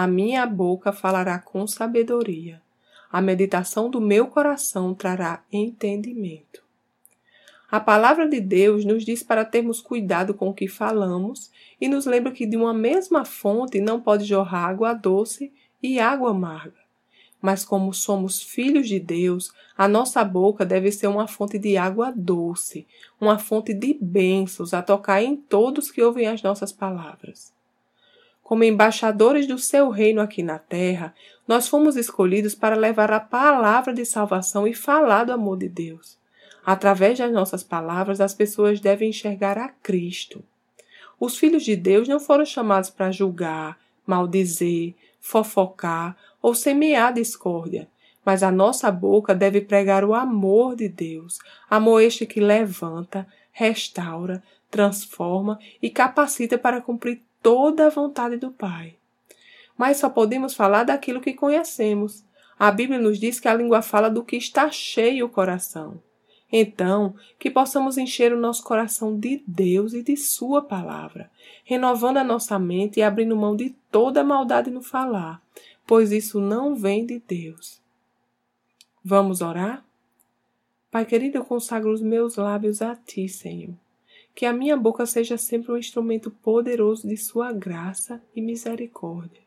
a minha boca falará com sabedoria. A meditação do meu coração trará entendimento. A palavra de Deus nos diz para termos cuidado com o que falamos e nos lembra que de uma mesma fonte não pode jorrar água doce e água amarga. Mas como somos filhos de Deus, a nossa boca deve ser uma fonte de água doce, uma fonte de bênçãos a tocar em todos que ouvem as nossas palavras. Como embaixadores do seu reino aqui na terra, nós fomos escolhidos para levar a palavra de salvação e falar do amor de Deus. Através das nossas palavras, as pessoas devem enxergar a Cristo. Os filhos de Deus não foram chamados para julgar, maldizer, fofocar ou semear discórdia, mas a nossa boca deve pregar o amor de Deus, amor este que levanta, restaura, transforma e capacita para cumprir toda a vontade do Pai. Mas só podemos falar daquilo que conhecemos. A Bíblia nos diz que a língua fala do que está cheio o coração. Então, que possamos encher o nosso coração de Deus e de Sua palavra, renovando a nossa mente e abrindo mão de toda maldade no falar, pois isso não vem de Deus. Vamos orar? Pai querido, eu consagro os meus lábios a Ti, Senhor que a minha boca seja sempre um instrumento poderoso de Sua graça e misericórdia.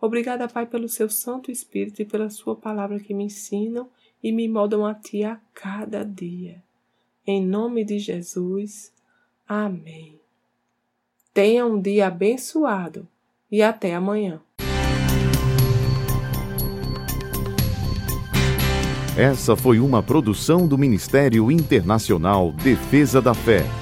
Obrigada, Pai, pelo Seu Santo Espírito e pela Sua palavra que me ensinam e me moldam a Ti a cada dia. Em nome de Jesus. Amém. Tenha um dia abençoado e até amanhã. Essa foi uma produção do Ministério Internacional Defesa da Fé